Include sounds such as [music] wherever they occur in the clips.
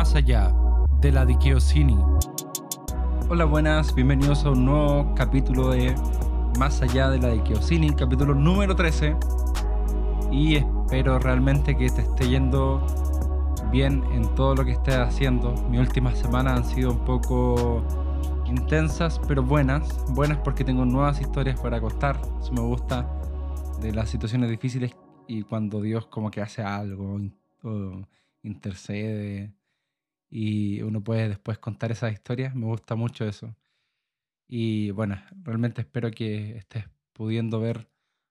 más allá de la Dikiosini. Hola, buenas, bienvenidos a un nuevo capítulo de Más allá de la Dikiosini, capítulo número 13. Y espero realmente que te esté yendo bien en todo lo que estés haciendo. Mis últimas semanas han sido un poco intensas, pero buenas. Buenas porque tengo nuevas historias para contar. Eso me gusta de las situaciones difíciles y cuando Dios como que hace algo intercede y uno puede después contar esas historias. Me gusta mucho eso. Y bueno, realmente espero que estés pudiendo ver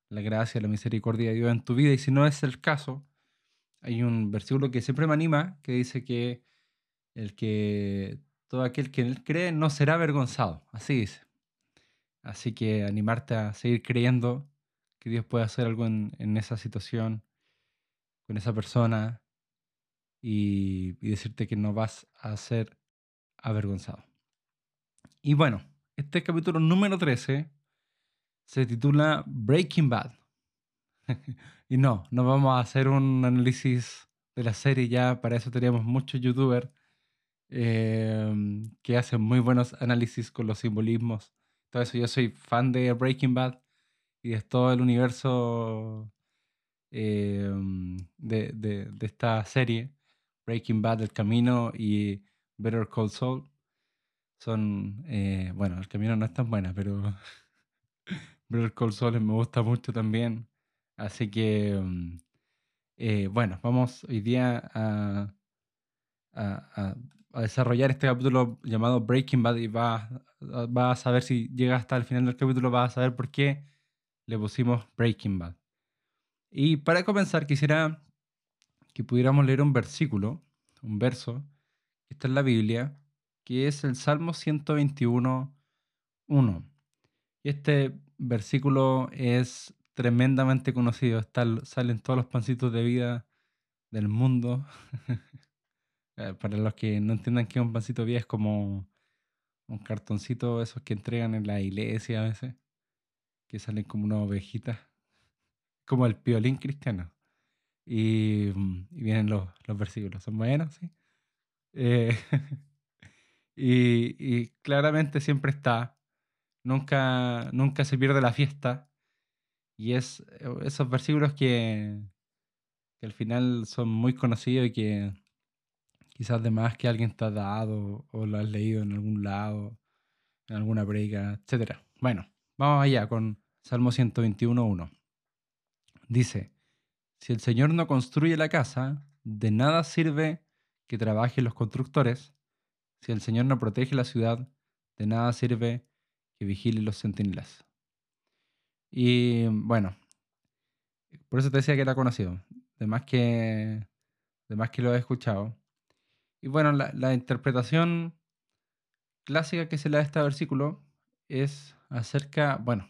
la gracia, la misericordia de Dios en tu vida. Y si no es el caso, hay un versículo que siempre me anima que dice que el que todo aquel que él cree no será avergonzado. Así dice. Así que animarte a seguir creyendo que Dios puede hacer algo en esa situación, con esa persona, y, decirte que no vas a ser avergonzado. Y bueno, este capítulo número 13 se titula Breaking Bad. [laughs] y no, no vamos a hacer un análisis de la serie, ya para eso teníamos muchos youtubers em, que hacen muy buenos análisis con los simbolismos. Todo eso, yo soy fan de Breaking Bad y de todo el universo em, de, de, esta serie. Breaking Bad, El Camino y Better Call Saul son, eh, bueno, El Camino no es tan buena, pero [laughs] Better Call Saul me gusta mucho también. Así que, mm, eh, bueno, vamos hoy día a, a, desarrollar este capítulo llamado Breaking Bad y vas va a saber si llega hasta el final del capítulo, vas a saber por qué le pusimos Breaking Bad. Y para comenzar, quisiera que pudiéramos leer un versículo, un verso, que está en la Biblia, que es el Salmo 121, 1. Y este versículo es tremendamente conocido, salen todos los pancitos de vida del mundo. [laughs] Eh, para los que no entiendan qué es un pancito de vida, es como un cartoncito, esos que entregan en la iglesia a veces, que salen como una ovejita, como el piolín cristiano. Mm, y, vienen los, los, versículos. Son buenos, ¿sí? Eh, [laughs] y, claramente siempre está. Nunca, nunca se pierde la fiesta. Y es eh, esos versículos que, que al final son muy conocidos y que quizás de más que alguien te ha dado o lo has leído en algún lado, en alguna predica, etc. Bueno, vamos allá con Salmo 121.1. Dice, si el Señor no construye la casa, de nada sirve que trabajen los constructores. Si el Señor no protege la ciudad, de nada sirve que vigilen los centinelas. Y bueno, por eso te decía que era conocido, de más que, de más que lo he escuchado. Y bueno, la, la interpretación clásica que se le da a este versículo es acerca, bueno,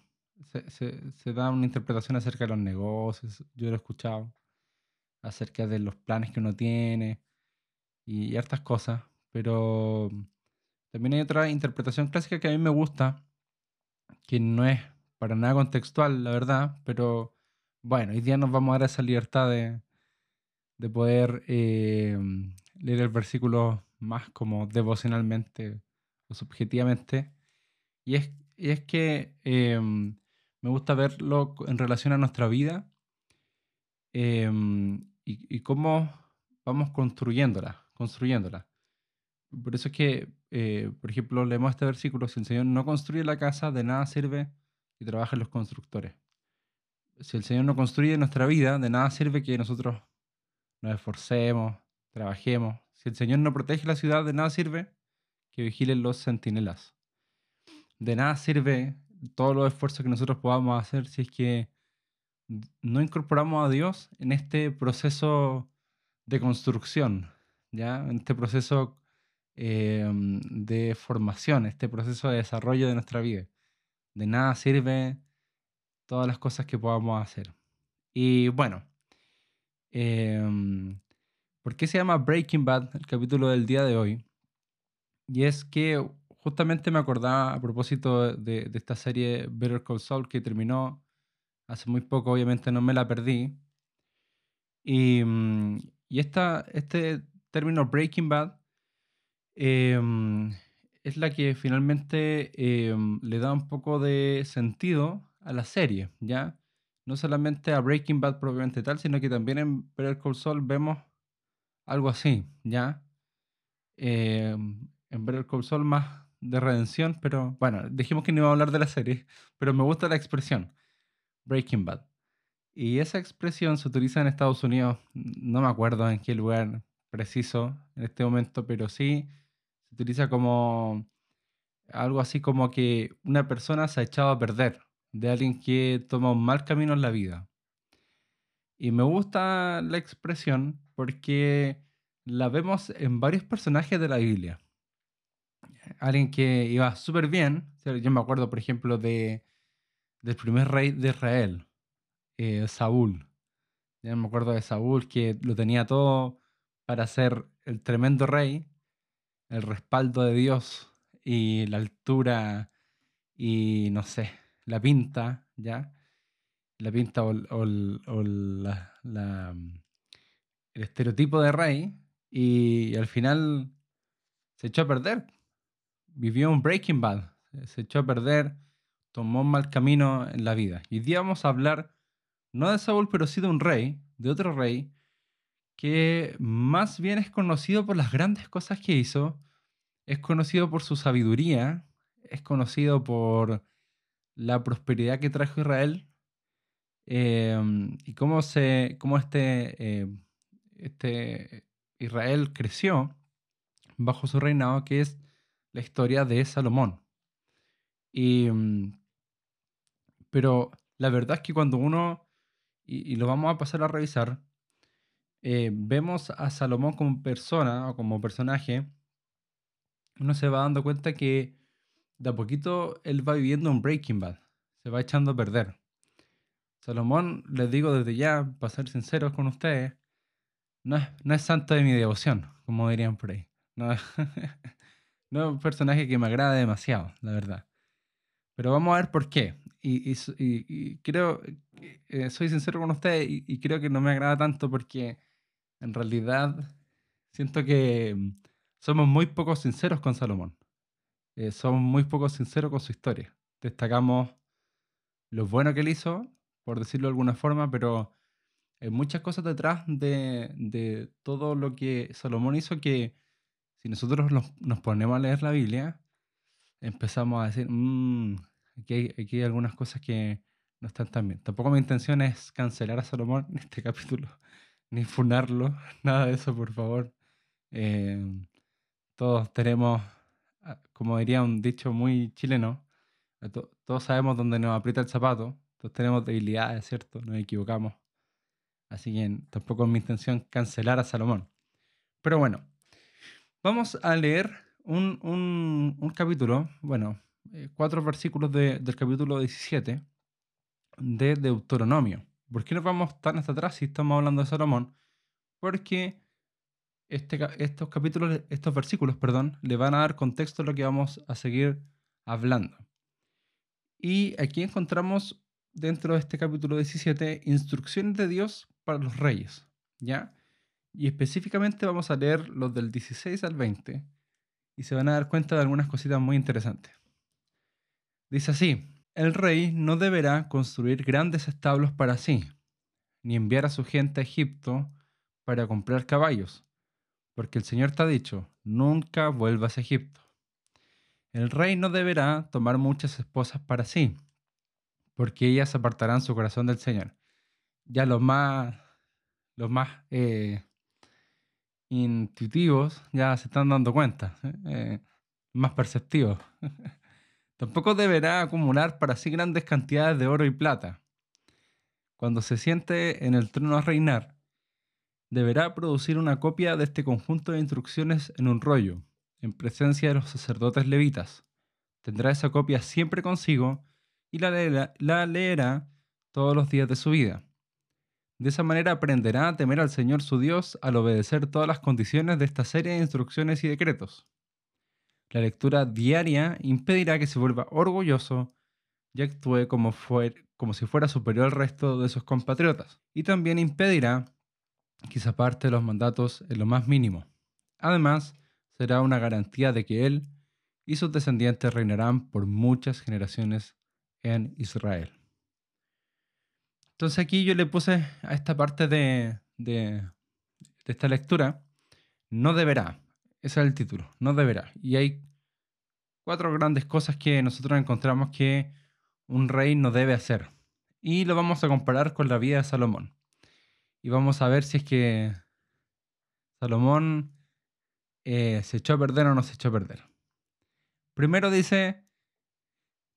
se, da una interpretación acerca de los negocios, yo lo he escuchado, acerca de los planes que uno tiene y, hartas cosas, pero también hay otra interpretación clásica que a mí me gusta, que no es para nada contextual, la verdad, pero bueno, hoy día nos vamos a dar esa libertad de, de poder eh, leer el versículo más como devocionalmente o subjetivamente. Y es, y es que em, me gusta verlo en relación a nuestra vida em, y, cómo vamos construyéndola, construyéndola. Por eso es que, eh, por ejemplo, leemos este versículo, si el Señor no construye la casa, de nada sirve que trabajen los constructores. Si el Señor no construye nuestra vida, de nada sirve que nosotros nos esforcemos, trabajemos. Si el Señor no protege la ciudad, de nada sirve que vigilen los centinelas. De nada sirve todos los esfuerzos que nosotros podamos hacer si es que no incorporamos a Dios en este proceso de construcción, ¿ya? en este proceso em, de formación, este proceso de desarrollo de nuestra vida. De nada sirve todas las cosas que podamos hacer. Y bueno, em, ¿por qué se llama Breaking Bad el capítulo del día de hoy? Y es que justamente me acordaba a propósito de, esta serie Better Call Saul que terminó hace muy poco, obviamente no me la perdí. Y, mm, y esta, este término Breaking Bad em, es la que finalmente em, le da un poco de sentido a la serie, ¿ya? No solamente a Breaking Bad propiamente tal, sino que también en Better Call Saul vemos algo así, ¿ya? Em, en Better Call Saul más de redención, pero bueno, dijimos que no iba a hablar de la serie, pero me gusta la expresión Breaking Bad. Y esa expresión se utiliza en Estados Unidos, no me acuerdo en qué lugar preciso en este momento, pero sí se utiliza como algo así como que una persona se ha echado a perder de alguien que toma un mal camino en la vida. Y me gusta la expresión porque la vemos en varios personajes de la Biblia. Alguien que iba súper bien, yo me acuerdo por ejemplo de, del primer rey de Israel, eh, Saúl. Ya me acuerdo de Saúl que lo tenía todo para ser el tremendo rey, el respaldo de Dios y la altura y no sé, la pinta, ¿ya? La pinta o, la, el estereotipo de rey y, al final se echó a perder. Vivió un Breaking Bad, se echó a perder, tomó un mal camino en la vida. Y hoy día vamos a hablar no de Saúl, pero sí de un rey, de otro rey, que más bien es conocido por las grandes cosas que hizo, es conocido por su sabiduría, es conocido por la prosperidad que trajo Israel em, y cómo, se, cómo este, em, este Israel creció bajo su reinado, que es la historia de Salomón. Y, mm, pero la verdad es que cuando uno y, lo vamos a pasar a revisar, eh, vemos a Salomón como persona o como personaje, uno se va dando cuenta que de a poquito él va viviendo un Breaking Bad, se va echando a perder. Salomón, les digo desde ya, para ser sinceros con ustedes, no es, no es santo de mi devoción, como dirían por ahí. No, [laughs] no un personaje que me agrada demasiado, la verdad. Pero vamos a ver por qué. Y, creo, eh, soy sincero con usted y, creo que no me agrada tanto porque en realidad siento que mm, somos muy poco sinceros con Salomón. Eh, somos muy poco sinceros con su historia. Destacamos lo bueno que él hizo, por decirlo de alguna forma, pero hay muchas cosas detrás de, todo lo que Salomón hizo que si nosotros nos, ponemos a leer la Biblia, empezamos a decir, mmm, aquí hay, algunas cosas que no están tan bien. Tampoco mi intención es cancelar a Salomón en este [laughs] capítulo, ni funarlo, [laughs] nada de eso, por favor. Eh, todos tenemos, ah, como diría un dicho muy chileno, todos sabemos dónde nos aprieta el zapato, todos tenemos debilidades, ¿cierto? Nos equivocamos. Así que tampoco es mi intención cancelar a Salomón. Pero bueno, vamos a leer un, capítulo, bueno, eh, cuatro versículos del capítulo 17 de Deuteronomio. ¿Por qué nos vamos tan hasta atrás si estamos hablando de Salomón? Porque este, estos capítulos, estos versículos, perdón, le van a dar contexto a lo que vamos a seguir hablando. Y aquí encontramos dentro de este capítulo 17 instrucciones de Dios para los reyes, ¿ya? Y específicamente vamos a leer los del 16 al 20 y se van a dar cuenta de algunas cositas muy interesantes. Dice así, el rey no deberá construir grandes establos para sí, ni enviar a su gente a Egipto para comprar caballos, porque el Señor te ha dicho, nunca vuelvas a Egipto. El rey no deberá tomar muchas esposas para sí, porque ellas apartarán su corazón del Señor. Ya los más, los más eh, intuitivos ya se están dando cuenta, ¿eh? Más perceptivos. [laughs] Tampoco deberá acumular para sí grandes cantidades de oro y plata. Cuando se siente en el trono a reinar, deberá producir una copia de este conjunto de instrucciones en un rollo, en presencia de los sacerdotes levitas. Tendrá esa copia siempre consigo y la leerá todos los días de su vida. De esa manera aprenderá a temer al Señor su Dios al obedecer todas las condiciones de esta serie de instrucciones y decretos. La lectura diaria impedirá que se vuelva orgulloso y actúe como, como si fuera superior al resto de sus compatriotas. Y también impedirá que se aparte de los mandatos en lo más mínimo. Además, será una garantía de que él y sus descendientes reinarán por muchas generaciones en Israel. Entonces aquí yo le puse a esta parte de, de, esta lectura, no deberá. Ese es el título, no deberá. Y hay cuatro grandes cosas que nosotros encontramos que un rey no debe hacer. Y lo vamos a comparar con la vida de Salomón. Y vamos a ver si es que Salomón eh, se echó a perder o no se echó a perder. Primero dice,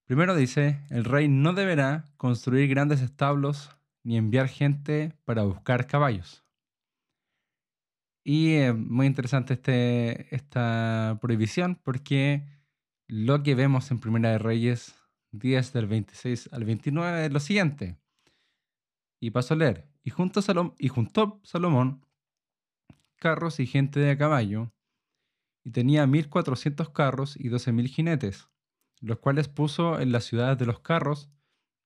primero dice, el rey no deberá construir grandes establos ni enviar gente para buscar caballos. Y es muy interesante este, esta prohibición porque lo que vemos en Primera de Reyes 10 del 26 al 29 es lo siguiente. Y paso a leer. Y juntó, Salom, y juntó Salomón carros y gente de caballo, y tenía 1400 carros y 12000 jinetes, los cuales puso en las ciudades de los carros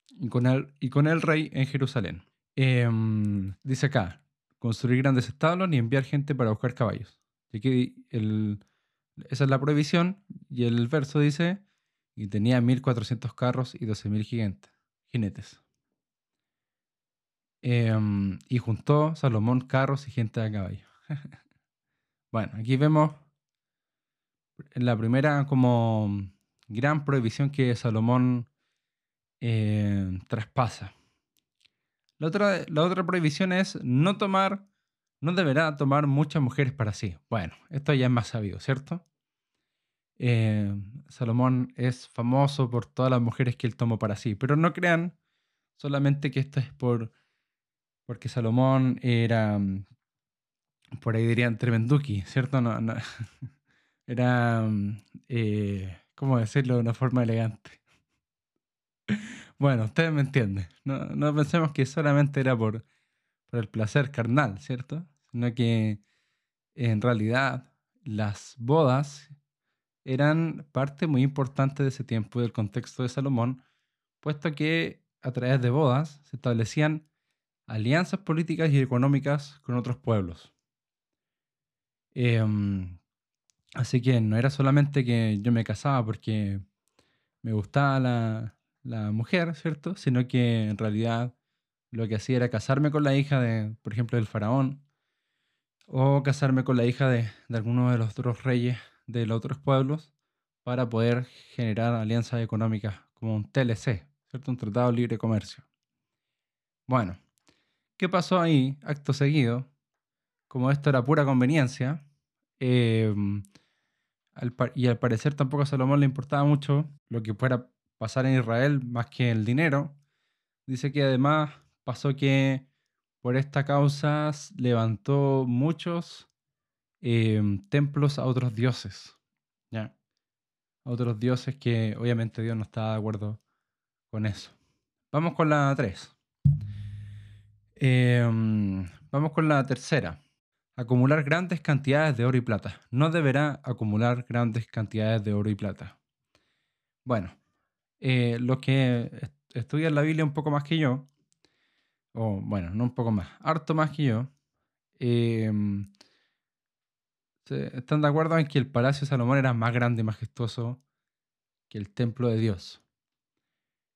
y con el, y con el rey en Jerusalén. Em, dice acá, construir grandes establos ni enviar gente para buscar caballos. esa es la prohibición y el verso dice, y tenía 1400 carros y 12.000 jinetes. Em, y juntó Salomón carros y gente a caballo. [laughs] bueno, aquí vemos la primera como gran prohibición que Salomón eh, traspasa. La otra, la otra prohibición es no tomar, no deberá tomar muchas mujeres para sí. Bueno, esto ya es más sabido, ¿cierto? Eh, Salomón es famoso por todas las mujeres que él tomó para sí, pero no crean solamente que esto es por porque Salomón era, por ahí dirían tremenduki, ¿cierto? No, [laughs] era, eh, ¿cómo decirlo de una forma elegante? Bueno, ustedes me entienden. No, no pensemos que solamente era por, por el placer carnal, ¿cierto? Sino que en realidad las bodas eran parte muy importante de ese tiempo y del contexto de Salomón, puesto que a través de bodas se establecían alianzas políticas y económicas con otros pueblos. Em, así que no era solamente que yo me casaba porque me gustaba la, la mujer, ¿cierto? Sino que en realidad lo que hacía era casarme con la hija de, por ejemplo, del faraón, o casarme con la hija de, de alguno de los otros reyes de los otros pueblos para poder generar alianzas económicas como un TLC, ¿cierto? Un Tratado de Libre Comercio. Bueno, ¿qué pasó ahí? Acto seguido, como esto era pura conveniencia, em, y al parecer tampoco a Salomón le importaba mucho lo que fuera pasar en Israel más que el dinero. Dice que además pasó que por esta causa levantó muchos em, templos a otros dioses. ¿ya? A otros dioses que obviamente Dios no estaba de acuerdo con eso. Vamos con la 3. Em, vamos con la tercera. Acumular grandes cantidades de oro y plata. No deberá acumular grandes cantidades de oro y plata. Bueno, eh, los que estudian la Biblia un poco más que yo, o bueno, no un poco más, harto más que yo, em, están de acuerdo en que el palacio de Salomón era más grande y majestuoso que el templo de Dios.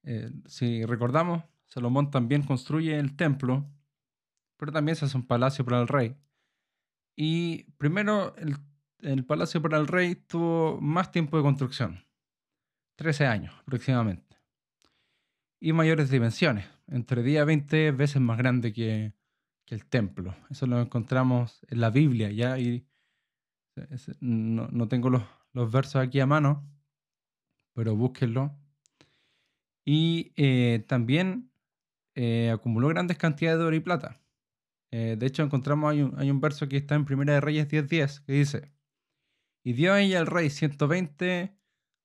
Eh, si recordamos, Salomón también construye el templo, pero también se hace un palacio para el rey. Y primero, el, el palacio para el rey tuvo más tiempo de construcción. 13 años aproximadamente. Y mayores dimensiones, entre 10 a 20 veces más grande que, el templo. Eso lo encontramos en la Biblia ya y no, tengo los, versos aquí a mano, pero búsquenlo. Y eh, también eh, acumuló grandes cantidades de oro y plata. Eh, de hecho, encontramos, hay un, hay un, verso que está en Primera de Reyes 10.10 que dice, y dio ella al rey 120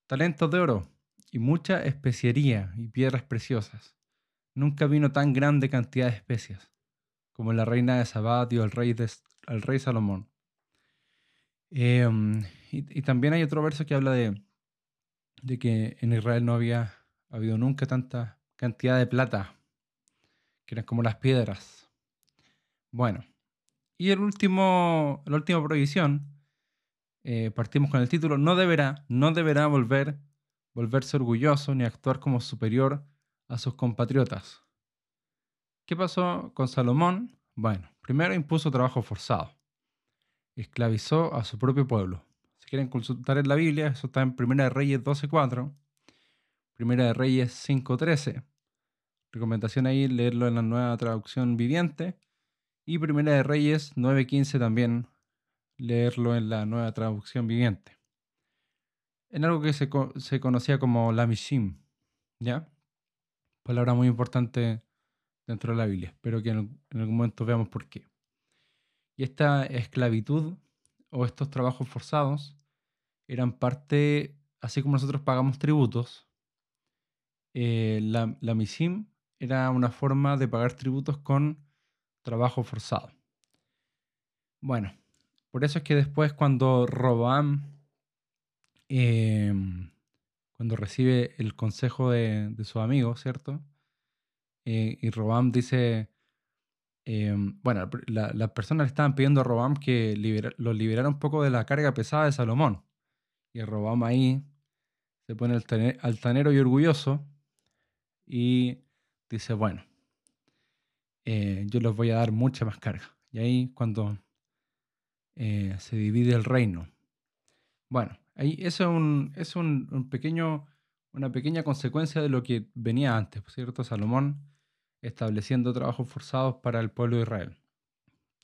talentos de oro y mucha especiería y piedras preciosas. Nunca vino tan grande cantidad de especias como la reina de Sabá dio al rey, al rey Salomón. Em, y, también hay otro verso que habla de, de que en Israel no había habido nunca tanta cantidad de plata, que eran como las piedras. Bueno, y el último, la última prohibición eh, partimos con el título, no deberá, no deberá volver, volverse orgulloso ni actuar como superior a sus compatriotas. ¿Qué pasó con Salomón? Bueno, primero impuso trabajo forzado. Esclavizó a su propio pueblo. Si quieren consultar en la Biblia, eso está en Primera de Reyes 12.4, Primera de Reyes 5.13. Recomendación ahí leerlo en la nueva traducción viviente. Y Primera de Reyes 9.15 también leerlo en la nueva traducción viviente. En algo que se, conocía como la Mishim, ¿ya? Palabra muy importante dentro de la Biblia. Espero que en, algún momento veamos por qué. Y esta esclavitud o estos trabajos forzados eran parte, así como nosotros pagamos tributos, eh, la, la era una forma de pagar tributos con trabajo forzado. Bueno, por eso es que después cuando Robam, em, cuando recibe el consejo de, su amigo, ¿cierto? Eh, y Robam dice, em, bueno, las personas le estaban pidiendo a Robam que lo liberara un poco de la carga pesada de Salomón. Y Robam ahí se pone altanero y orgulloso y dice, bueno, eh, yo les voy a dar mucha más carga. Y ahí cuando eh, se divide el reino. Bueno, ahí eso es, un, es un, pequeño, una pequeña consecuencia de lo que venía antes, ¿cierto? Salomón estableciendo trabajos forzados para el pueblo de Israel.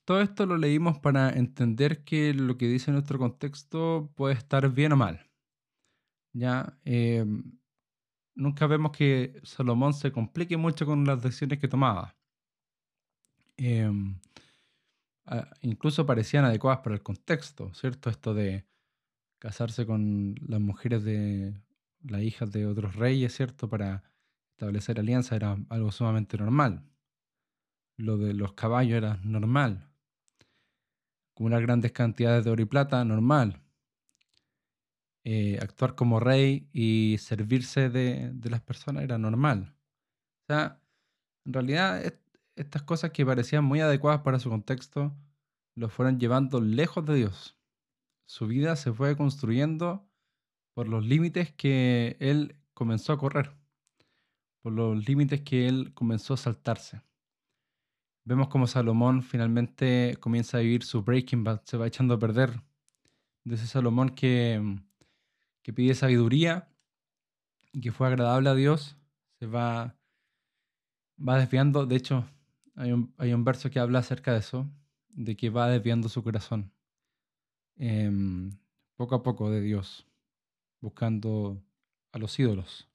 Todo esto lo leímos para entender que lo que dice nuestro contexto puede estar bien o mal. Ya em, nunca vemos que Salomón se complique mucho con las decisiones que tomaba. Em, incluso parecían adecuadas para el contexto, ¿cierto? Esto de casarse con las mujeres de las hijas de otros reyes, ¿cierto? Para establecer alianza era algo sumamente normal. Lo de los caballos era normal. Acumular grandes cantidades de oro y plata, normal. Eh, actuar como rey y servirse de, de, las personas era normal. O sea, en realidad estas cosas que parecían muy adecuadas para su contexto lo fueron llevando lejos de Dios. Su vida se fue construyendo por los límites que él comenzó a correr, por los límites que él comenzó a saltarse. Vemos como Salomón finalmente comienza a vivir su Breaking Bad, se va echando a perder. De ese Salomón que, que pide sabiduría y que fue agradable a Dios, se va, va desviando. De hecho, hay un, verso que habla acerca de eso, de que va desviando su corazón em, poco a poco de Dios, buscando a los ídolos.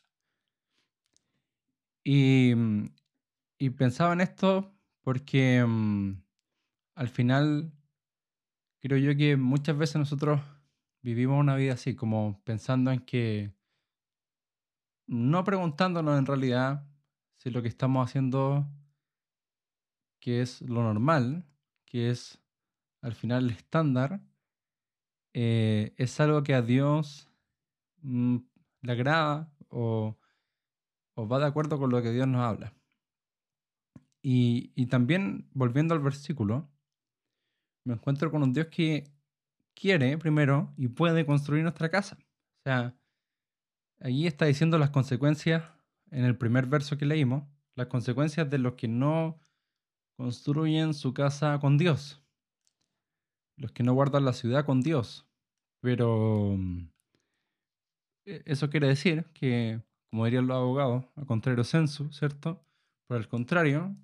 Y, pensaba en esto porque em, al final creo yo que muchas veces nosotros vivimos una vida así, como pensando en que, no preguntándonos en realidad si lo que estamos haciendo que es lo normal, que es al final el estándar, eh, es algo que a Dios mm, le agrada o, va de acuerdo con lo que Dios nos habla. Y, y también, volviendo al versículo, me encuentro con un Dios que quiere primero y puede construir nuestra casa. O sea, allí está diciendo las consecuencias en el primer verso que leímos, las consecuencias de los que no construyen su casa con Dios. Los que no guardan la ciudad con Dios. Pero mm, e, eso quiere decir que, como dirían los abogados, a contrario censo, ¿cierto? Por el contrario,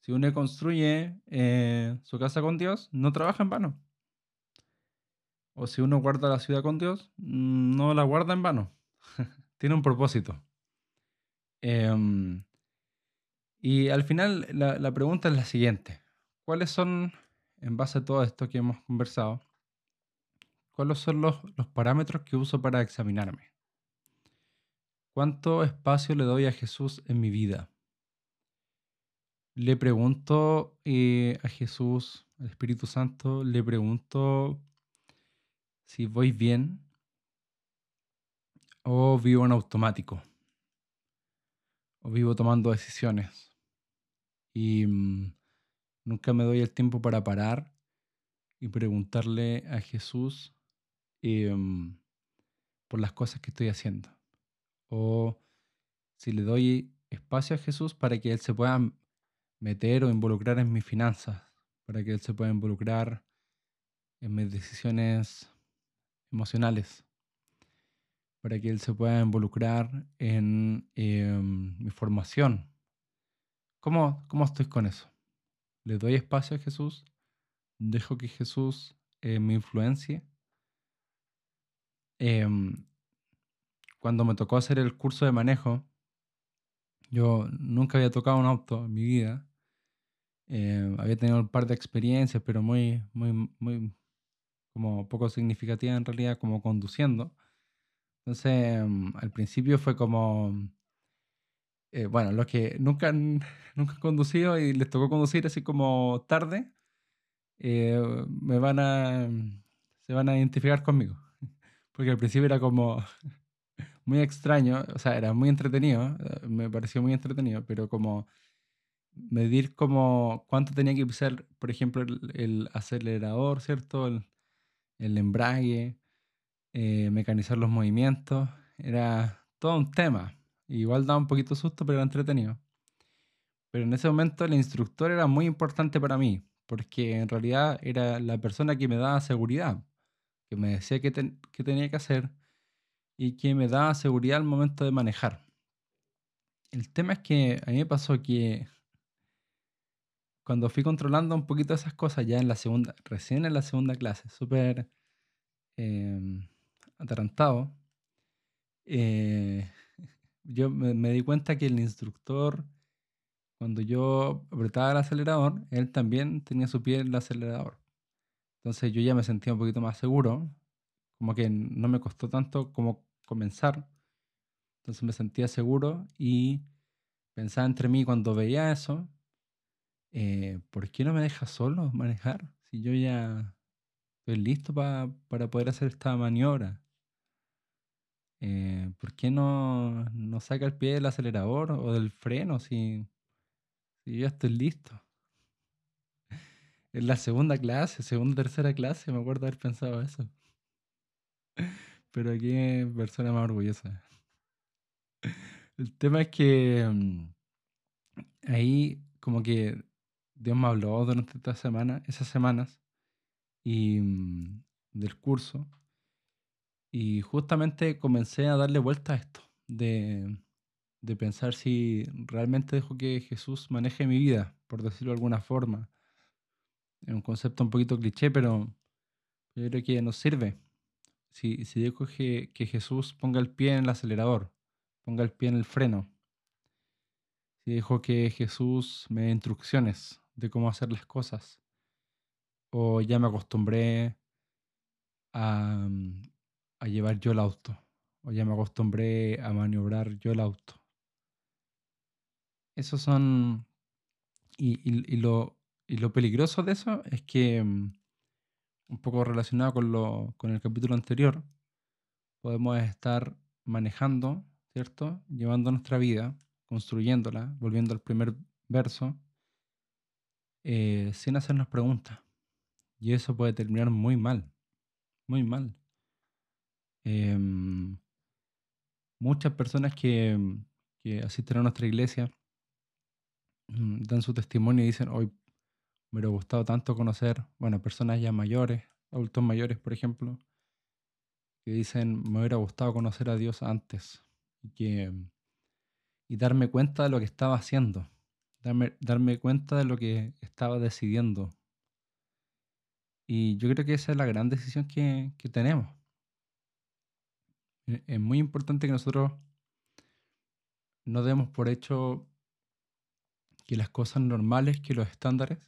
si uno construye eh, su casa con Dios, no trabaja en vano. O si uno guarda la ciudad con Dios, mm, no la guarda en vano. [laughs] Tiene un propósito. Em, y al final la, pregunta es la siguiente. ¿Cuáles son, en base a todo esto que hemos conversado, cuáles son los, parámetros que uso para examinarme? ¿Cuánto espacio le doy a Jesús en mi vida? Le pregunto eh, a Jesús, al Espíritu Santo, le pregunto si voy bien o vivo en automático o vivo tomando decisiones y mm, nunca me doy el tiempo para parar y preguntarle a Jesús em, por las cosas que estoy haciendo. O si le doy espacio a Jesús para que Él se pueda meter o involucrar en mis finanzas, para que Él se pueda involucrar en mis decisiones emocionales, para que Él se pueda involucrar en em, mi formación. ¿Cómo, ¿Cómo estoy con eso? ¿Le doy espacio a Jesús? ¿Dejo que Jesús eh, me influencie? Em, cuando me tocó hacer el curso de manejo, yo nunca había tocado un auto en mi vida. Eh, había tenido un par de experiencias, pero muy, muy, muy, como poco significativa en realidad, como conduciendo. Entonces, mm, al principio fue como, eh, bueno, los que nunca han, [laughs] nunca han conducido y les tocó conducir así como tarde, eh, me van a, se van a identificar conmigo. [laughs] Porque al principio era como [laughs] muy extraño, o sea, era muy entretenido, eh, me pareció muy entretenido, pero como medir como cuánto tenía que pisar, por ejemplo, el, acelerador, ¿cierto? El, el embrague, mecanizar los movimientos, era todo un tema. Igual daba un poquito susto, pero era entretenido. Pero en ese momento el instructor era muy importante para mí, porque en realidad era la persona que me daba seguridad, que me decía qué, qué tenía que hacer y que me daba seguridad al momento de manejar. El tema es que a mí me pasó que cuando fui controlando un poquito esas cosas ya en la segunda, recién en la segunda clase, súper em, atarantado, eh, yo me, di cuenta que el instructor, cuando yo apretaba el acelerador, él también tenía su pie en el acelerador. Entonces yo ya me sentía un poquito más seguro, como que no me costó tanto como comenzar. Entonces me sentía seguro y pensaba entre mí cuando veía eso, eh, ¿por qué no me deja solo manejar? Si yo ya estoy listo para poder hacer esta maniobra. Eh, ¿por qué no, no saca el pie del acelerador o del freno si, si ya estoy listo? En la segunda clase, segunda, tercera clase, me acuerdo haber pensado eso. Pero qué persona más orgullosa. El tema es que mm, ahí como que Dios me habló durante esta semana, esas semanas y mm, del curso y justamente comencé a darle vuelta a esto de, de pensar si realmente dejo que Jesús maneje mi vida, por decirlo de alguna forma. Es un concepto un poquito cliché, pero yo creo que nos sirve si, si dejo que, que Jesús ponga el pie en el acelerador, ponga el pie en el freno, si dejo que Jesús me dé instrucciones de cómo hacer las cosas, o ya me acostumbré a, a llevar yo el auto, o ya me acostumbré a maniobrar yo el auto. Esos son... Y, y, lo, y lo peligroso de eso es que mm, un poco relacionado con, lo, con el capítulo anterior, podemos estar manejando, ¿cierto? Llevando nuestra vida, construyéndola, volviendo al primer verso, eh, sin hacernos preguntas. Y eso puede terminar muy mal, muy mal. Em, muchas personas que, que, asisten a nuestra iglesia mm, dan su testimonio y dicen, hoy me hubiera gustado tanto conocer, bueno, personas ya mayores, adultos mayores, por ejemplo, que dicen, me hubiera gustado conocer a Dios antes y, que, y darme cuenta de lo que estaba haciendo, darme, darme cuenta de lo que estaba decidiendo. Y yo creo que esa es la gran decisión que, que tenemos. Es muy importante que nosotros no demos por hecho que las cosas normales, que los estándares,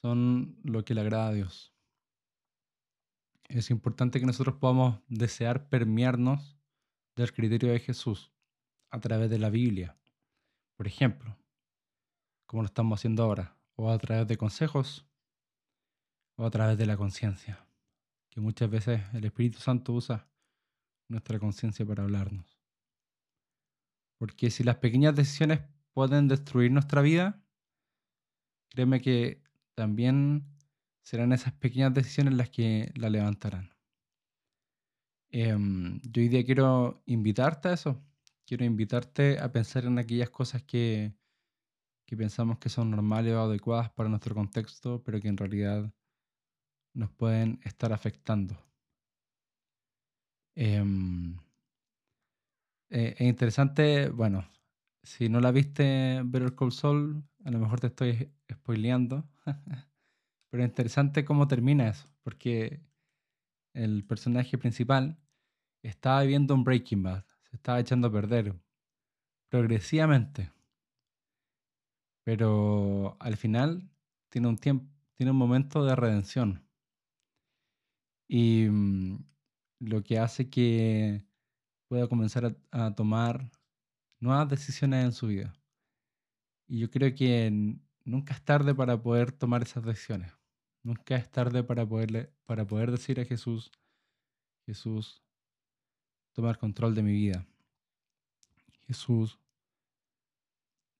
son lo que le agrada a Dios. Es importante que nosotros podamos desear permearnos del criterio de Jesús a través de la Biblia, por ejemplo, como lo estamos haciendo ahora, o a través de consejos, o a través de la conciencia, que muchas veces el Espíritu Santo usa nuestra conciencia para hablarnos. Porque si las pequeñas decisiones pueden destruir nuestra vida, créeme que también serán esas pequeñas decisiones las que la levantarán. Em, yo hoy día quiero invitarte a eso. Quiero invitarte a pensar en aquellas cosas que, que pensamos que son normales o adecuadas para nuestro contexto, pero que en realidad nos pueden estar afectando. Em, eh, es interesante, bueno, si no la viste Better Call Saul, a lo mejor te estoy spoileando, [laughs] pero es interesante cómo termina eso, porque el personaje principal estaba viviendo un Breaking Bad, se estaba echando a perder progresivamente. Pero al final tiene un tiempo, tiene un momento de redención. Y mm, lo que hace que pueda comenzar a, tomar nuevas decisiones en su vida. Y yo creo que nunca es tarde para poder tomar esas decisiones. Nunca es tarde para, poderle, para poder decir a Jesús, Jesús, tomar control de mi vida. Jesús,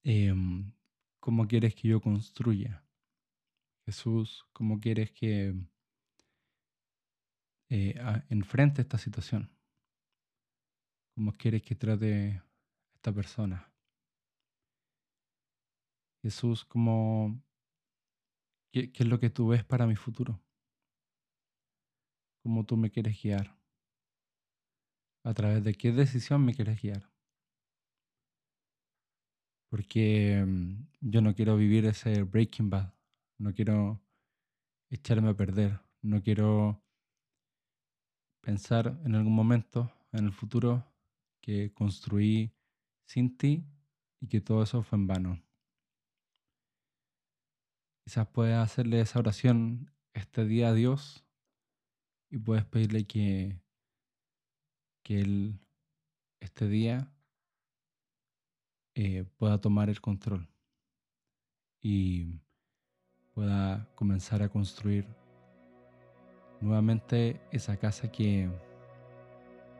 em, ¿cómo quieres que yo construya? Jesús, ¿cómo quieres que eh, enfrente esta situación? ¿Cómo quieres que trate a esta persona? Jesús, ¿cómo ¿Qué, es lo que tú ves para mi futuro? ¿Cómo tú me quieres guiar? ¿A través de qué decisión me quieres guiar? Porque mm, yo no quiero vivir ese Breaking Bad, no quiero echarme a perder, no quiero pensar en algún momento, en el futuro, que construí sin ti y que todo eso fue en vano. Quizás puedes hacerle esa oración este día a Dios y puedes pedirle que, que Él este día eh, pueda tomar el control y pueda comenzar a construir nuevamente esa casa que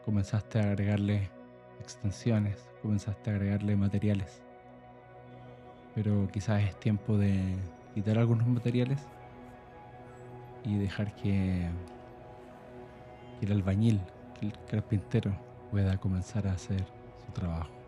comenzaste a agregarle extensiones, comenzaste a agregarle materiales. Pero quizás es tiempo de quitar algunos materiales y dejar que, el albañil, que el carpintero pueda comenzar a hacer su trabajo.